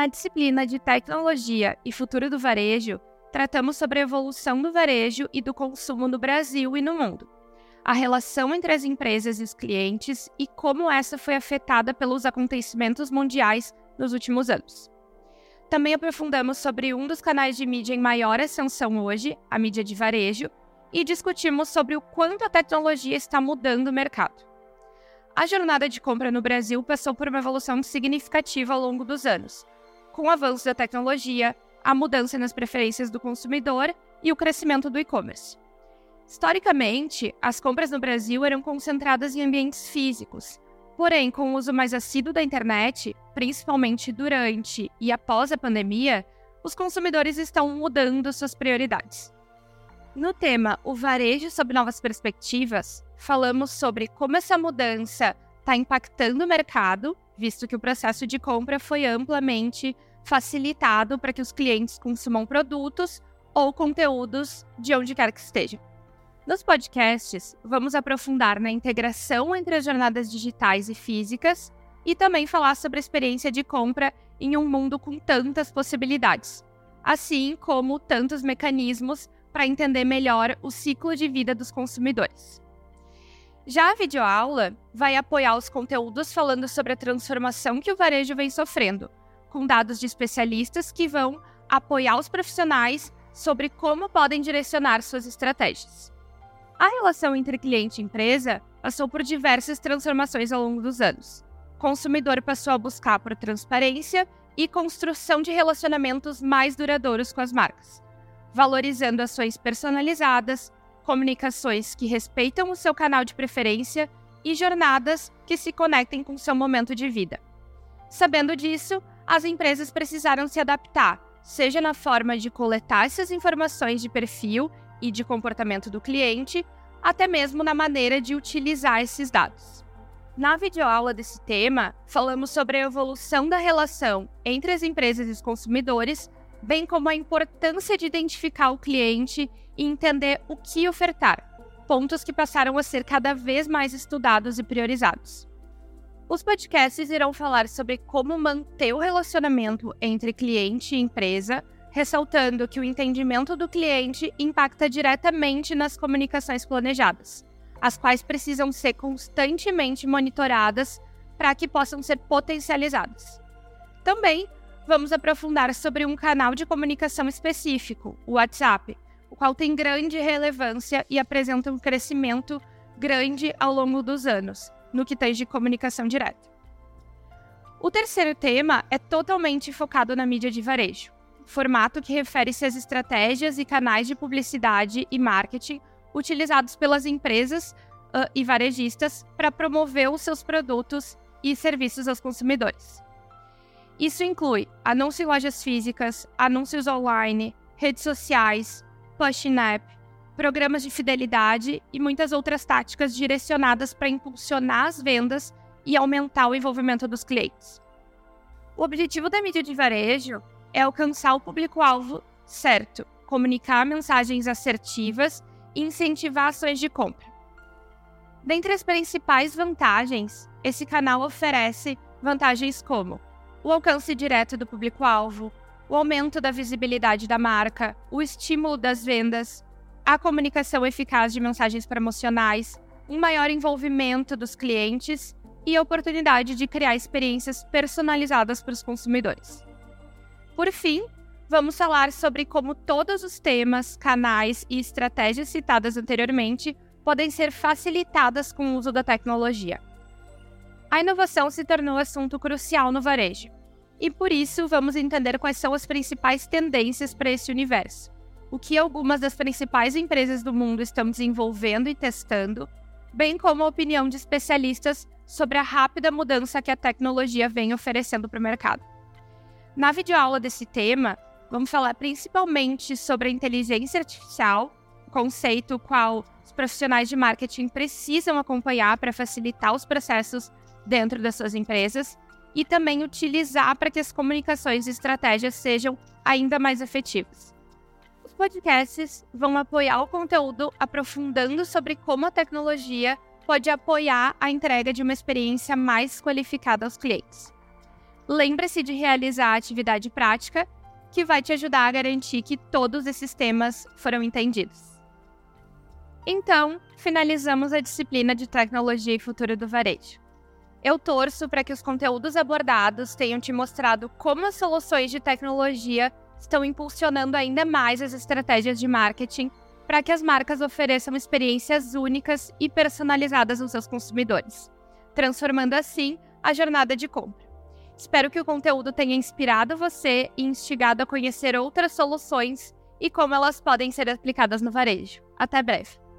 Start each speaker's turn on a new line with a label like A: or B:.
A: Na disciplina de Tecnologia e Futuro do Varejo, tratamos sobre a evolução do varejo e do consumo no Brasil e no mundo, a relação entre as empresas e os clientes e como essa foi afetada pelos acontecimentos mundiais nos últimos anos. Também aprofundamos sobre um dos canais de mídia em maior ascensão hoje, a mídia de varejo, e discutimos sobre o quanto a tecnologia está mudando o mercado. A jornada de compra no Brasil passou por uma evolução significativa ao longo dos anos, com o avanço da tecnologia, a mudança nas preferências do consumidor e o crescimento do e-commerce. Historicamente, as compras no Brasil eram concentradas em ambientes físicos, porém, com o uso mais assíduo da internet, principalmente durante e após a pandemia, os consumidores estão mudando suas prioridades. No tema O Varejo sob Novas Perspectivas, falamos sobre como essa mudança está impactando o mercado, visto que o processo de compra foi amplamente facilitado para que os clientes consumam produtos ou conteúdos de onde quer que estejam. Nos podcasts, vamos aprofundar na integração entre as jornadas digitais e físicas e também falar sobre a experiência de compra em um mundo com tantas possibilidades, assim como tantos mecanismos para entender melhor o ciclo de vida dos consumidores. Já a videoaula vai apoiar os conteúdos falando sobre a transformação que o varejo vem sofrendo, com dados de especialistas que vão apoiar os profissionais sobre como podem direcionar suas estratégias. A relação entre cliente e empresa passou por diversas transformações ao longo dos anos. O consumidor passou a buscar por transparência e construção de relacionamentos mais duradouros com as marcas valorizando ações personalizadas, comunicações que respeitam o seu canal de preferência e jornadas que se conectem com seu momento de vida. Sabendo disso, as empresas precisaram se adaptar, seja na forma de coletar essas informações de perfil e de comportamento do cliente, até mesmo na maneira de utilizar esses dados. Na videoaula desse tema, falamos sobre a evolução da relação entre as empresas e os consumidores bem como a importância de identificar o cliente e entender o que ofertar, pontos que passaram a ser cada vez mais estudados e priorizados. Os podcasts irão falar sobre como manter o relacionamento entre cliente e empresa, ressaltando que o entendimento do cliente impacta diretamente nas comunicações planejadas, as quais precisam ser constantemente monitoradas para que possam ser potencializadas. Também vamos aprofundar sobre um canal de comunicação específico, o WhatsApp, o qual tem grande relevância e apresenta um crescimento grande ao longo dos anos, no que tange comunicação direta. O terceiro tema é totalmente focado na mídia de varejo, formato que refere-se às estratégias e canais de publicidade e marketing utilizados pelas empresas uh, e varejistas para promover os seus produtos e serviços aos consumidores. Isso inclui anúncios em lojas físicas, anúncios online, redes sociais, push-in-app, programas de fidelidade e muitas outras táticas direcionadas para impulsionar as vendas e aumentar o envolvimento dos clientes. O objetivo da mídia de varejo é alcançar o público-alvo certo, comunicar mensagens assertivas e incentivar ações de compra. Dentre as principais vantagens, esse canal oferece vantagens como o alcance direto do público-alvo, o aumento da visibilidade da marca, o estímulo das vendas, a comunicação eficaz de mensagens promocionais, um maior envolvimento dos clientes e a oportunidade de criar experiências personalizadas para os consumidores. Por fim, vamos falar sobre como todos os temas, canais e estratégias citadas anteriormente podem ser facilitadas com o uso da tecnologia a inovação se tornou assunto crucial no varejo. E por isso vamos entender quais são as principais tendências para esse universo, o que algumas das principais empresas do mundo estão desenvolvendo e testando, bem como a opinião de especialistas sobre a rápida mudança que a tecnologia vem oferecendo para o mercado. Na videoaula desse tema, vamos falar principalmente sobre a inteligência artificial, conceito qual os profissionais de marketing precisam acompanhar para facilitar os processos dentro das suas empresas e também utilizar para que as comunicações e estratégias sejam ainda mais efetivas. Os podcasts vão apoiar o conteúdo aprofundando sobre como a tecnologia pode apoiar a entrega de uma experiência mais qualificada aos clientes. lembre-se de realizar a atividade prática, que vai te ajudar a garantir que todos esses temas foram entendidos. Então, finalizamos a disciplina de Tecnologia e Futuro do Varejo. Eu torço para que os conteúdos abordados tenham te mostrado como as soluções de tecnologia estão impulsionando ainda mais as estratégias de marketing para que as marcas ofereçam experiências únicas e personalizadas aos seus consumidores, transformando assim a jornada de compra. Espero que o conteúdo tenha inspirado você e instigado a conhecer outras soluções e como elas podem ser aplicadas no varejo. Até breve!